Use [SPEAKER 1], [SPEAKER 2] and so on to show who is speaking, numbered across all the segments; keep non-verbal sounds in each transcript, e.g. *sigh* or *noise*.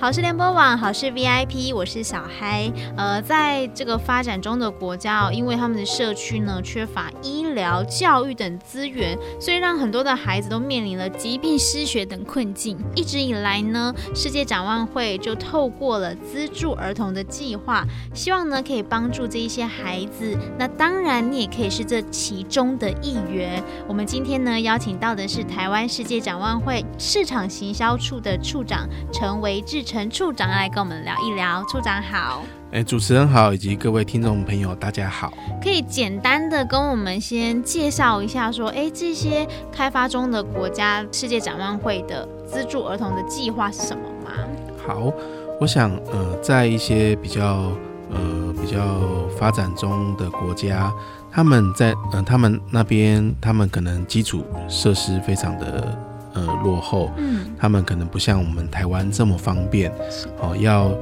[SPEAKER 1] 好事联播网，好事 VIP，我是小嗨。呃，在这个发展中的国家，因为他们的社区呢缺乏医疗、教育等资源，所以让很多的孩子都面临了疾病、失学等困境。一直以来呢，世界展望会就透过了资助儿童的计划，希望呢可以帮助这一些孩子。那当然，你也可以是这其中的一员。我们今天呢邀请到的是台湾世界展望会市场行销处的处长陈维志。陈处长来跟我们聊一聊，处长好。
[SPEAKER 2] 哎，主持人好，以及各位听众朋友，大家好。
[SPEAKER 1] 可以简单的跟我们先介绍一下，说，哎，这些开发中的国家世界展望会的资助儿童的计划是什么吗？
[SPEAKER 2] 好，我想，呃，在一些比较，呃，比较发展中的国家，他们在，呃，他们那边，他们可能基础设施非常的。呃，落后，嗯，他们可能不像我们台湾这么方便，哦，要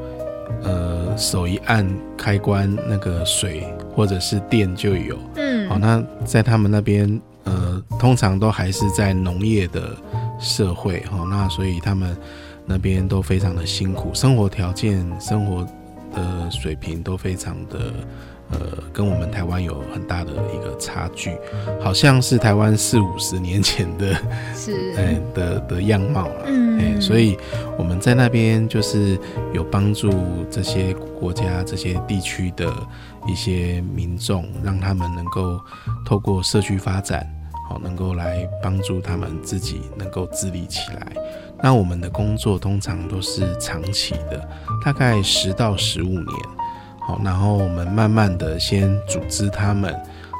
[SPEAKER 2] 呃手一按开关，那个水或者是电就有，嗯，好，那在他们那边，呃，通常都还是在农业的社会，哈，那所以他们那边都非常的辛苦，生活条件、生活的水平都非常的。呃，跟我们台湾有很大的一个差距，好像是台湾四五十年前的，是，*laughs* 哎的的样貌了，嗯，哎，所以我们在那边就是有帮助这些国家、这些地区的一些民众，让他们能够透过社区发展，好，能够来帮助他们自己能够自立起来。那我们的工作通常都是长期的，大概十到十五年。好，然后我们慢慢的先组织他们，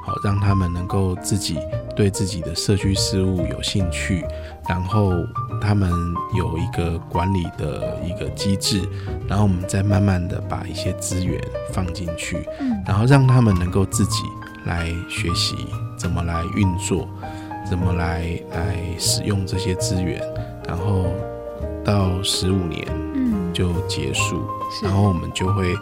[SPEAKER 2] 好，让他们能够自己对自己的社区事务有兴趣，然后他们有一个管理的一个机制，然后我们再慢慢的把一些资源放进去，然后让他们能够自己来学习怎么来运作，怎么来来使用这些资源，然后到十五年嗯就结束，然后我们就会。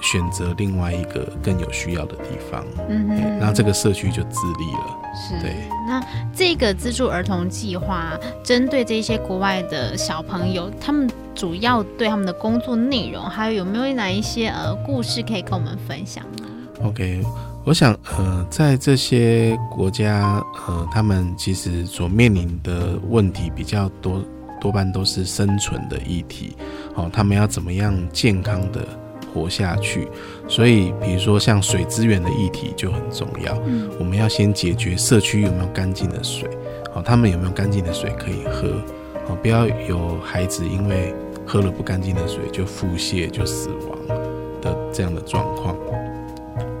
[SPEAKER 2] 选择另外一个更有需要的地方，嗯哼，那这个社区就自立了。是，对。
[SPEAKER 1] 那这个资助儿童计划针对这些国外的小朋友，他们主要对他们的工作内容，还有有没有哪一些呃故事可以跟我们分享呢
[SPEAKER 2] ？OK，我想呃，在这些国家呃，他们其实所面临的问题比较多，多半都是生存的议题。哦，他们要怎么样健康的活下去，所以比如说像水资源的议题就很重要。嗯，我们要先解决社区有没有干净的水，好，他们有没有干净的水可以喝，好，不要有孩子因为喝了不干净的水就腹泻就死亡的这样的状况。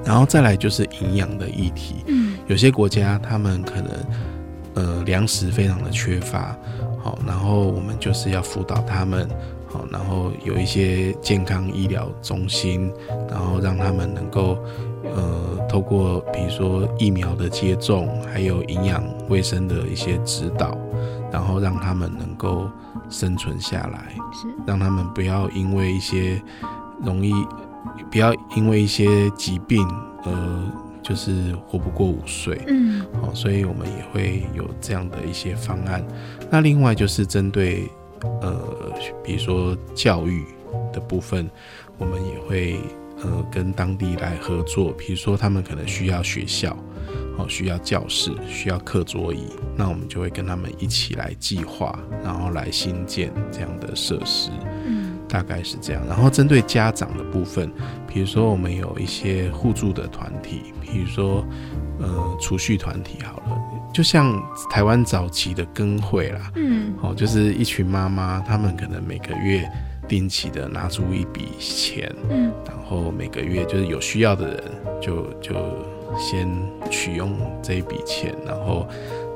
[SPEAKER 2] 然后再来就是营养的议题，嗯，有些国家他们可能呃粮食非常的缺乏，好，然后我们就是要辅导他们。好，然后有一些健康医疗中心，然后让他们能够，呃，透过比如说疫苗的接种，还有营养卫生的一些指导，然后让他们能够生存下来，是让他们不要因为一些容易，不要因为一些疾病，呃，就是活不过五岁。嗯，好，所以我们也会有这样的一些方案。那另外就是针对。呃，比如说教育的部分，我们也会呃跟当地来合作。比如说他们可能需要学校，哦，需要教室，需要课桌椅，那我们就会跟他们一起来计划，然后来新建这样的设施。嗯，大概是这样。然后针对家长的部分，比如说我们有一些互助的团体，比如说呃储蓄团体，好了。就像台湾早期的耕会啦，嗯，哦，就是一群妈妈，她们可能每个月定期的拿出一笔钱，嗯，然后每个月就是有需要的人就就先取用这一笔钱，然后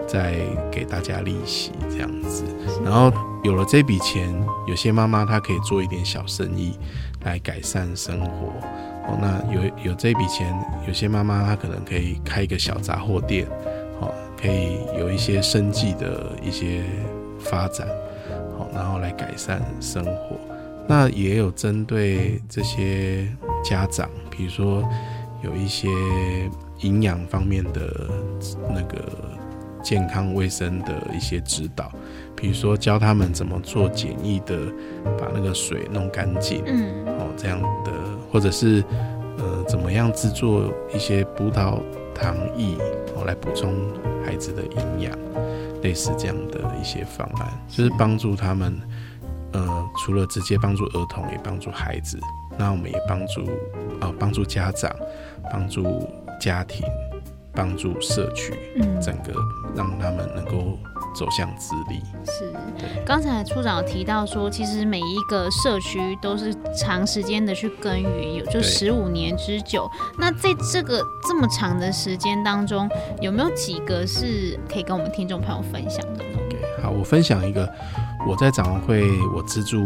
[SPEAKER 2] 再给大家利息这样子。然后有了这笔钱，有些妈妈她可以做一点小生意来改善生活。哦，那有有这笔钱，有些妈妈她可能可以开一个小杂货店，哦，可以有一些生计的一些发展，好，然后来改善生活。那也有针对这些家长，比如说有一些营养方面的那个健康卫生的一些指导，比如说教他们怎么做简易的，把那个水弄干净，嗯，哦，这样的，或者是呃，怎么样制作一些葡萄糖液，哦，来补充孩子的营养，类似这样的一些方案，就是帮助他们。呃，除了直接帮助儿童，也帮助孩子。那我们也帮助啊，帮助家长，帮助家庭，帮助社区，嗯，整个让他们能够走向自立。
[SPEAKER 1] 是，刚才处长提到说，其实每一个社区都是长时间的去耕耘，有就十五年之久。那在这个这么长的时间当中，有没有几个是可以跟我们听众朋友分享的呢
[SPEAKER 2] ？Okay, 好，我分享一个。我在展望会，我资助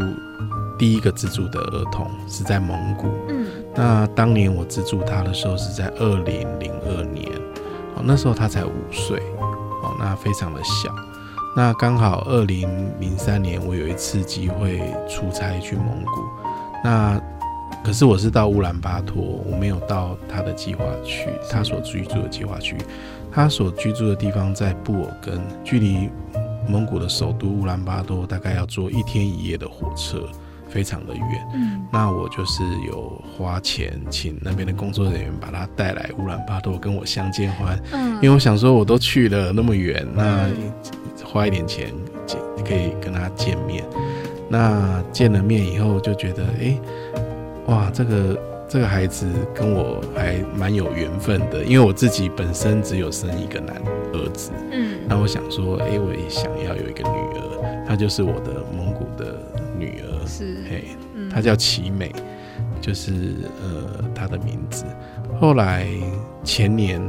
[SPEAKER 2] 第一个资助的儿童是在蒙古。嗯，那当年我资助他的时候是在二零零二年，那时候他才五岁，哦，那非常的小。那刚好二零零三年，我有一次机会出差去蒙古，那可是我是到乌兰巴托，我没有到他的计划区，他所居住的计划区，他所居住的地方在布尔根，距离。蒙古的首都乌兰巴托大概要坐一天一夜的火车，非常的远。嗯，那我就是有花钱请那边的工作人员把他带来乌兰巴托跟我相见欢。嗯，因为我想说我都去了那么远，那花一点钱可以跟他见面。那见了面以后就觉得，哎、欸，哇，这个这个孩子跟我还蛮有缘分的，因为我自己本身只有生一个男儿子。嗯。那我想说，哎、欸，我也想要有一个女儿，她就是我的蒙古的是，嘿，他叫齐美，就是呃他的名字。后来前年，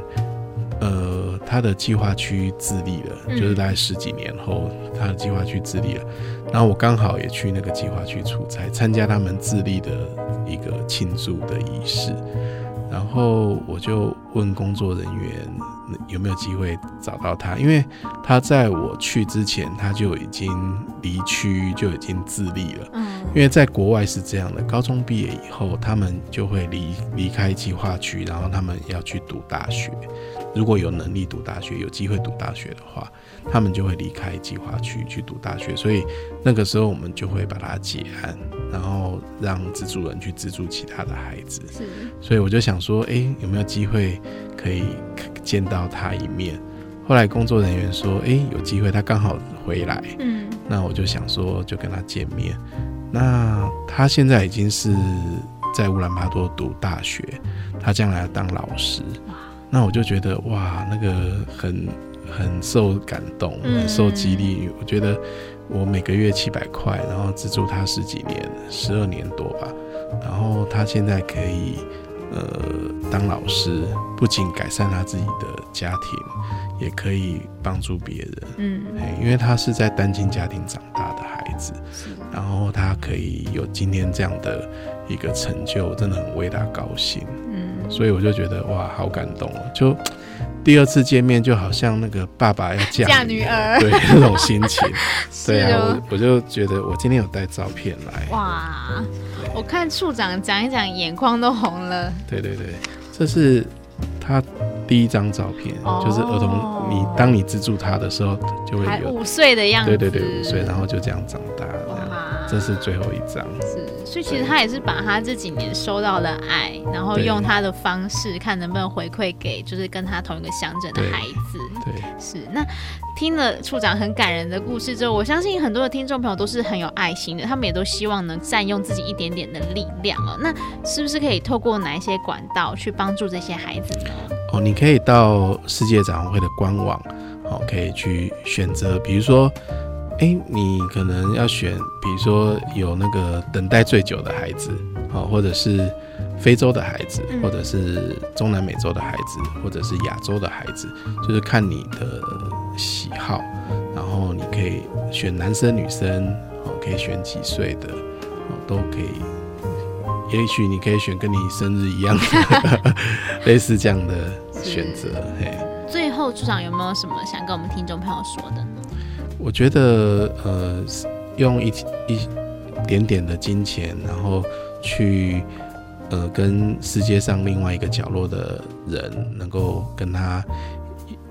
[SPEAKER 2] 呃，他的计划区自立了，嗯、就是大概十几年后，他的计划区自立了。然后我刚好也去那个计划区出差，参加他们自立的一个庆祝的仪式。然后我就问工作人员。有没有机会找到他？因为他在我去之前，他就已经离区，就已经自立了。嗯，因为在国外是这样的，高中毕业以后，他们就会离离开计划区，然后他们要去读大学。如果有能力读大学，有机会读大学的话，他们就会离开计划区去读大学。所以那个时候，我们就会把它结案，然后让资助人去资助其他的孩子。是，所以我就想说，哎，有没有机会可以？见到他一面，后来工作人员说：“哎、欸，有机会，他刚好回来。”嗯，那我就想说，就跟他见面。那他现在已经是在乌兰巴托读大学，他将来要当老师。那我就觉得哇，那个很很受感动，很受激励。嗯、我觉得我每个月七百块，然后资助他十几年，十二年多吧。然后他现在可以。呃，当老师不仅改善他自己的家庭，也可以帮助别人。嗯，因为他是在单亲家庭长大的孩子，然后他可以有今天这样的一个成就，真的很为他高兴。嗯，所以我就觉得哇，好感动哦！就 *tsk* 第二次见面，就好像那个爸爸要嫁嫁女儿，对 *laughs* 那种心情。*laughs* 对啊，我我就觉得我今天有带照片来。哇。
[SPEAKER 1] 我看处长讲一讲，眼眶都红了。
[SPEAKER 2] 对对对，这是他第一张照片，哦、就是儿童。你当你资助他的时候，就会有
[SPEAKER 1] 五岁的样子。
[SPEAKER 2] 对对对，五岁，然后就这样长大。哇，这是最后一张。
[SPEAKER 1] 是，所以其实他也是把他这几年收到的爱，然后用他的方式，看能不能回馈给就是跟他同一个乡镇的孩子。对，对是那。听了处长很感人的故事之后，我相信很多的听众朋友都是很有爱心的，他们也都希望能占用自己一点点的力量哦。那是不是可以透过哪一些管道去帮助这些孩子呢？
[SPEAKER 2] 哦，你可以到世界展望会的官网，哦，可以去选择，比如说，哎，你可能要选，比如说有那个等待最久的孩子，好，或者是非洲的孩子，
[SPEAKER 1] 嗯
[SPEAKER 2] 或者是中南美洲的孩子，或者是亚洲的孩子，就是看你的喜好，然后你可以选男生女生，哦，可以选几岁的，哦，都可以。也许你可以选跟你生日一样的，*laughs* 类似这样的选择。嘿，
[SPEAKER 1] 最后处长有没有什么想跟我们听众朋友说的呢？
[SPEAKER 2] 我觉得呃，用一一点点的金钱，然后去呃跟世界上另外一个角落的人，能够跟他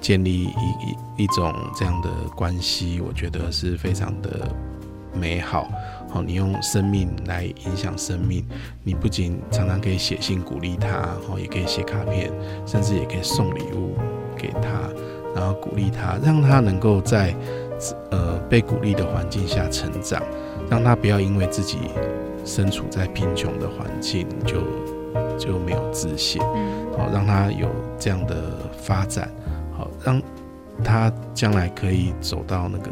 [SPEAKER 2] 建立一一一种这样的关系，我觉得是非常的美好。好，你用生命来影响生命，你不仅常常可以写信鼓励他，然后，也可以写卡片，甚至也可以送礼物给他，然后鼓励他，让他能够在呃被鼓励的环境下成长，让他不要因为自己身处在贫穷的环境就就没有自信，好，让他有这样的发展，好，让他将来可以走到那个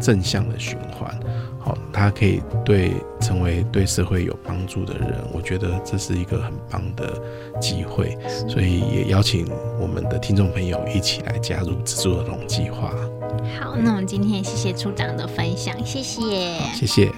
[SPEAKER 2] 正向的循环。好，他可以对成为对社会有帮助的人，我觉得这是一个很棒的机会，所以也邀请我们的听众朋友一起来加入资助儿童计划。
[SPEAKER 1] 好，那我们今天谢谢处长的分享，谢谢，
[SPEAKER 2] 谢谢。